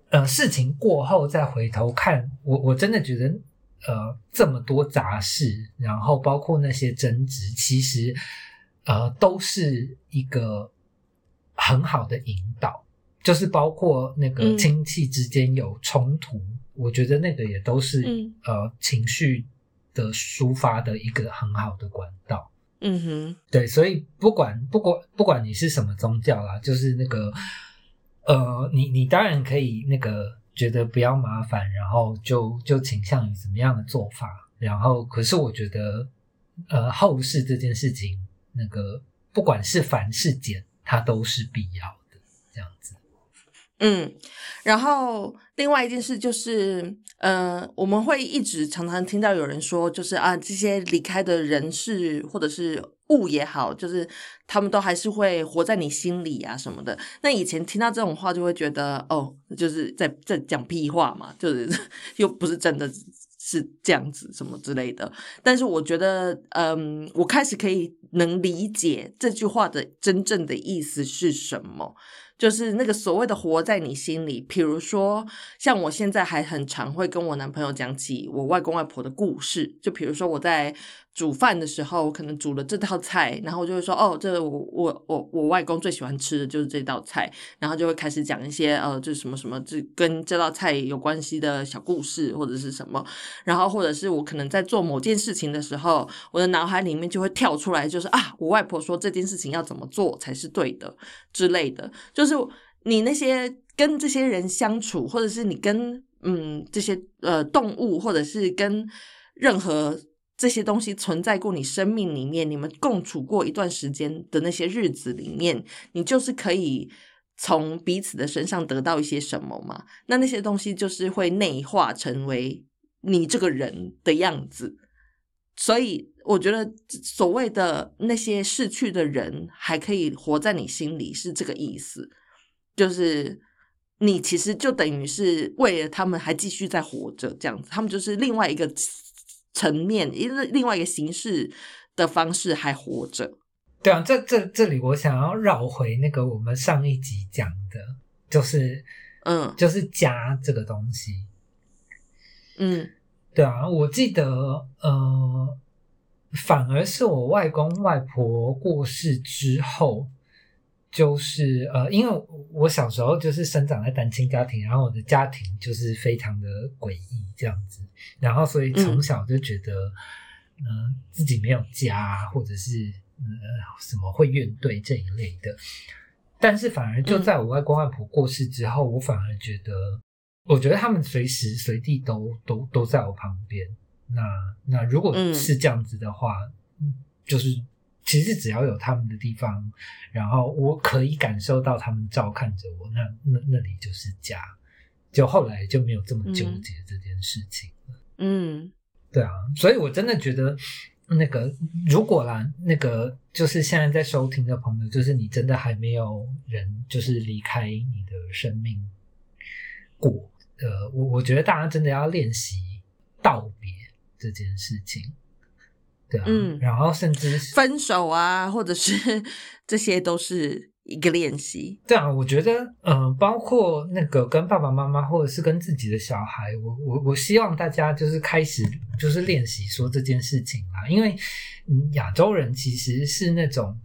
呃，事情过后再回头看，我我真的觉得，呃，这么多杂事，然后包括那些争执，其实呃，都是一个很好的引导，就是包括那个亲戚之间有冲突，我觉得那个也都是呃情绪的抒发的一个很好的管道。嗯哼，对，所以不管不管不管你是什么宗教啦，就是那个呃，你你当然可以那个觉得不要麻烦，然后就就倾向于怎么样的做法，然后可是我觉得呃后世这件事情，那个不管是繁是简，它都是必要的，这样子。嗯，然后另外一件事就是，呃，我们会一直常常听到有人说，就是啊，这些离开的人事或者是物也好，就是他们都还是会活在你心里啊什么的。那以前听到这种话，就会觉得哦，就是在在讲屁话嘛，就是 又不是真的是这样子什么之类的。但是我觉得，嗯，我开始可以能理解这句话的真正的意思是什么。就是那个所谓的活在你心里，比如说像我现在还很常会跟我男朋友讲起我外公外婆的故事，就比如说我在。煮饭的时候，我可能煮了这道菜，然后我就会说：“哦，这我我我我外公最喜欢吃的就是这道菜。”然后就会开始讲一些呃，这什么什么，这跟这道菜有关系的小故事或者是什么。然后或者是我可能在做某件事情的时候，我的脑海里面就会跳出来，就是啊，我外婆说这件事情要怎么做才是对的之类的。就是你那些跟这些人相处，或者是你跟嗯这些呃动物，或者是跟任何。这些东西存在过你生命里面，你们共处过一段时间的那些日子里面，你就是可以从彼此的身上得到一些什么嘛？那那些东西就是会内化成为你这个人的样子。所以我觉得所谓的那些逝去的人还可以活在你心里，是这个意思。就是你其实就等于是为了他们还继续在活着，这样子，他们就是另外一个。层面，因为另外一个形式的方式还活着。对啊，这这这里我想要绕回那个我们上一集讲的，就是嗯，就是家这个东西。嗯，对啊，我记得呃，反而是我外公外婆过世之后。就是呃，因为我小时候就是生长在单亲家庭，然后我的家庭就是非常的诡异这样子，然后所以从小就觉得，嗯，自己没有家，或者是呃什么会怨怼这一类的。但是反而就在我外公外婆过世之后，我反而觉得，我觉得他们随时随地都都都在我旁边。那那如果是这样子的话，嗯，就是。其实只要有他们的地方，然后我可以感受到他们照看着我，那那那里就是家。就后来就没有这么纠结这件事情了。嗯，对啊，所以我真的觉得那个如果啦，那个就是现在在收听的朋友，就是你真的还没有人就是离开你的生命过，呃，我我觉得大家真的要练习道别这件事情。对啊，嗯，然后甚至分手啊，或者是 这些都是一个练习。对啊，我觉得，嗯，包括那个跟爸爸妈妈，或者是跟自己的小孩，我我我希望大家就是开始就是练习说这件事情啦，因为亚洲人其实是那种。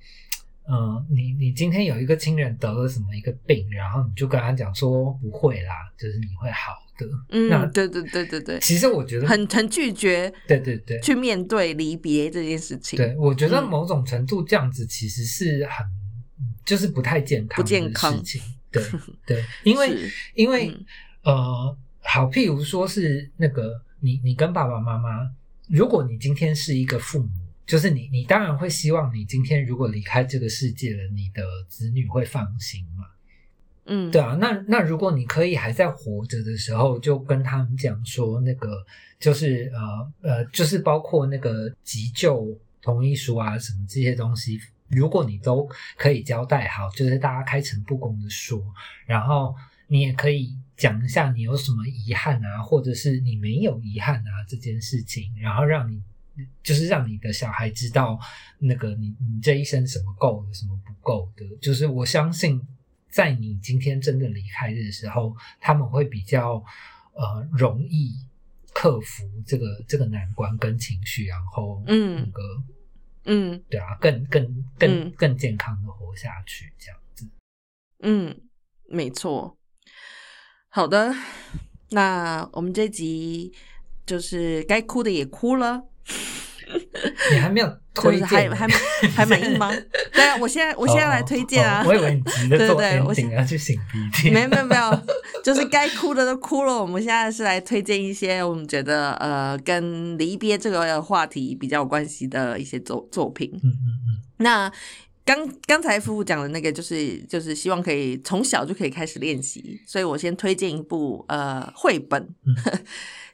嗯，你你今天有一个亲人得了什么一个病，然后你就跟他讲说不会啦，就是你会好的。嗯，对对对对对。其实我觉得很很拒绝，对对对，去面对离别这件事情。对，我觉得某种程度这样子其实是很，就是不太健康、不健康事情。对 对，因为因为呃，好，譬如说是那个你你跟爸爸妈妈，如果你今天是一个父母，就是你你当然会希望你今天如果离开这个世界了，你的子女会放心嘛。嗯，对啊，那那如果你可以还在活着的时候，就跟他们讲说，那个就是呃呃，就是包括那个急救同意书啊什么这些东西，如果你都可以交代好，就是大家开诚布公的说，然后你也可以讲一下你有什么遗憾啊，或者是你没有遗憾啊这件事情，然后让你就是让你的小孩知道那个你你这一生什么够了，什么不够的，就是我相信。在你今天真的离开的时候，他们会比较呃容易克服这个这个难关跟情绪，然后嗯那个嗯对啊，更更更嗯更健康的活下去，这样子。嗯，没错。好的，那我们这集就是该哭的也哭了，你还没有 就是推荐还还 还满意吗？对啊，我现在我现在来推荐啊我以为你急着做对对我 ending 要去擤鼻涕，没有没有没有，就是该哭的都哭了。我们现在是来推荐一些我们觉得呃跟离别这个话题比较有关系的一些作作品。嗯嗯那刚刚才夫妇讲的那个，就是就是希望可以从小就可以开始练习，所以我先推荐一部呃绘本，嗯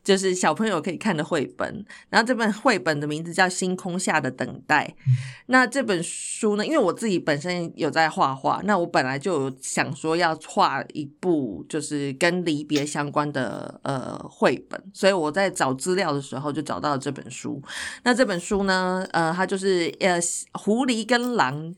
就是小朋友可以看的绘本。然后这本绘本的名字叫《星空下的等待》。嗯那这本书呢，因为我自己本身有在画画，那我本来就有想说要画一部就是跟离别相关的呃绘本，所以我在找资料的时候就找到了这本书。那这本书呢，呃，它就是呃狐狸跟狼。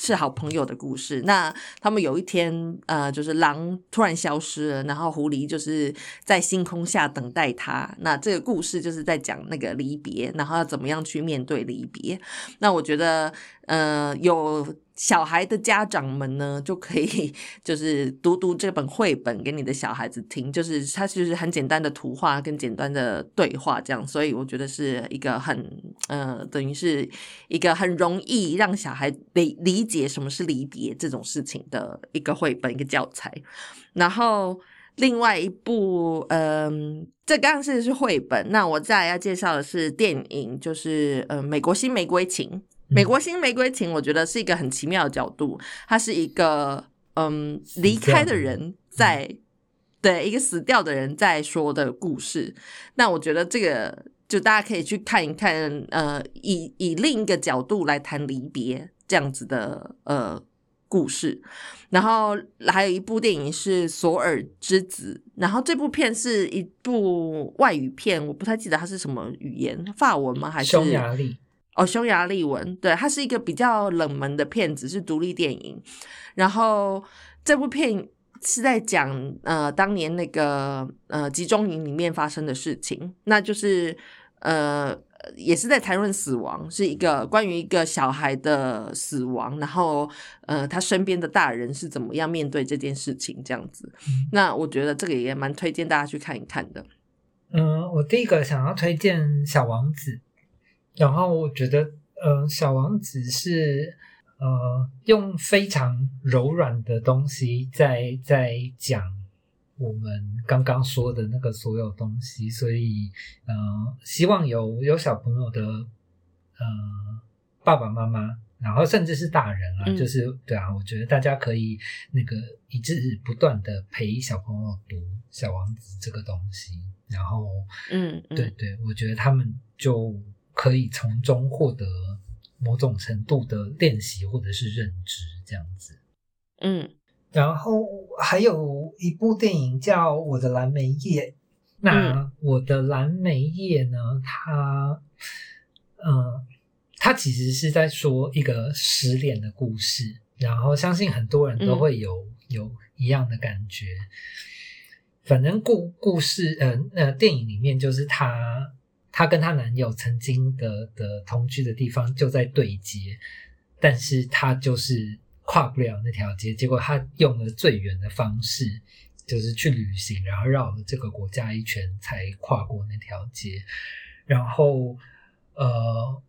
是好朋友的故事。那他们有一天，呃，就是狼突然消失了，然后狐狸就是在星空下等待他。那这个故事就是在讲那个离别，然后要怎么样去面对离别。那我觉得，呃，有小孩的家长们呢，就可以就是读读这本绘本给你的小孩子听，就是它就是很简单的图画跟简单的对话这样，所以我觉得是一个很呃，等于是一个很容易让小孩理理解什么是离别这种事情的一个绘本一个教材，然后。另外一部，嗯，这刚刚是是绘本，那我再要介绍的是电影，就是呃，《美国新玫瑰情》。美国新玫瑰情，我觉得是一个很奇妙的角度，它是一个嗯离开的人在对一个死掉的人在说的故事。那我觉得这个就大家可以去看一看，呃，以以另一个角度来谈离别这样子的呃故事。然后还有一部电影是《索尔之子》，然后这部片是一部外语片，我不太记得它是什么语言，法文吗？还是匈牙利？哦，匈牙利文，对，它是一个比较冷门的片子，是独立电影。然后这部片是在讲呃当年那个呃集中营里面发生的事情，那就是呃也是在谈论死亡，是一个关于一个小孩的死亡，然后呃他身边的大人是怎么样面对这件事情这样子。那我觉得这个也蛮推荐大家去看一看的。嗯，我第一个想要推荐《小王子》，然后我觉得，呃，《小王子》是呃用非常柔软的东西在在讲我们刚刚说的那个所有东西，所以呃，希望有有小朋友的呃爸爸妈妈，然后甚至是大人啊，嗯就是对啊，我觉得大家可以那个一直不断的陪小朋友读《小王子》这个东西，然后。嗯，嗯对对，我觉得他们就可以从中获得某种程度的练习或者是认知，这样子。嗯然后还有一部电影叫《我的蓝莓叶》，那《我的蓝莓叶》呢，它，嗯，它其实是在说一个失恋的故事，然后相信很多人都会有、有一样的感觉。反正故故事，呃呃，电影里面就是她，她跟她男友曾经的的同居的地方就在对接，但是她就是跨不了那条街，结果她用了最远的方式，就是去旅行，然后绕了这个国家一圈才跨过那条街，然后，呃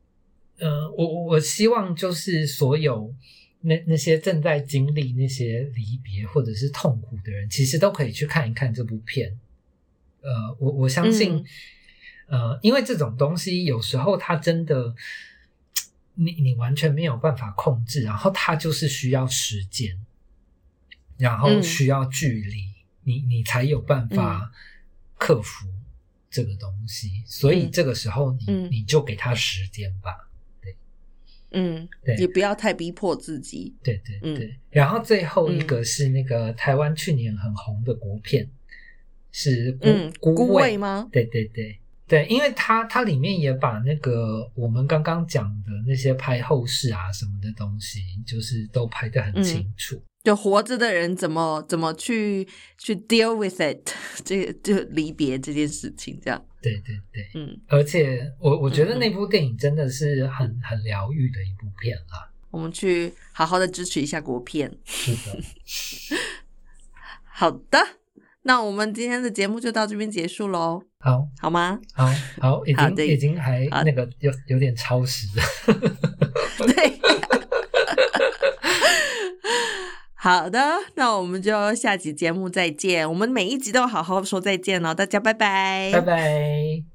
呃，我我希望就是所有那那些正在经历那些离别或者是痛苦的人，其实都可以去看一看这部片。呃，我我相信，呃，因为这种东西有时候它真的，你你完全没有办法控制，然后它就是需要时间，然后需要距离，你你才有办法克服这个东西。所以这个时候，你你就给他时间吧。嗯，对，也不要太逼迫自己。对对对，然后最后一个是那个台湾去年很红的国片，是孤孤味吗？对对对对，因为它它里面也把那个我们刚刚讲的那些拍后事啊什么的东西，就是都拍得很清楚。就活着的人怎么怎么去去 deal with it，这个就离别这件事情，这样。对对对，嗯，而且我我觉得那部电影真的是很很疗愈的一部片啦。我们去好好的支持一下国片。是的。好的，那我们今天的节目就到这边结束喽。好，好吗？好好，已经已经还那个有有点超时了。对。好的，那我们就下集节目再见。我们每一集都好好说再见哦，大家拜拜，拜拜。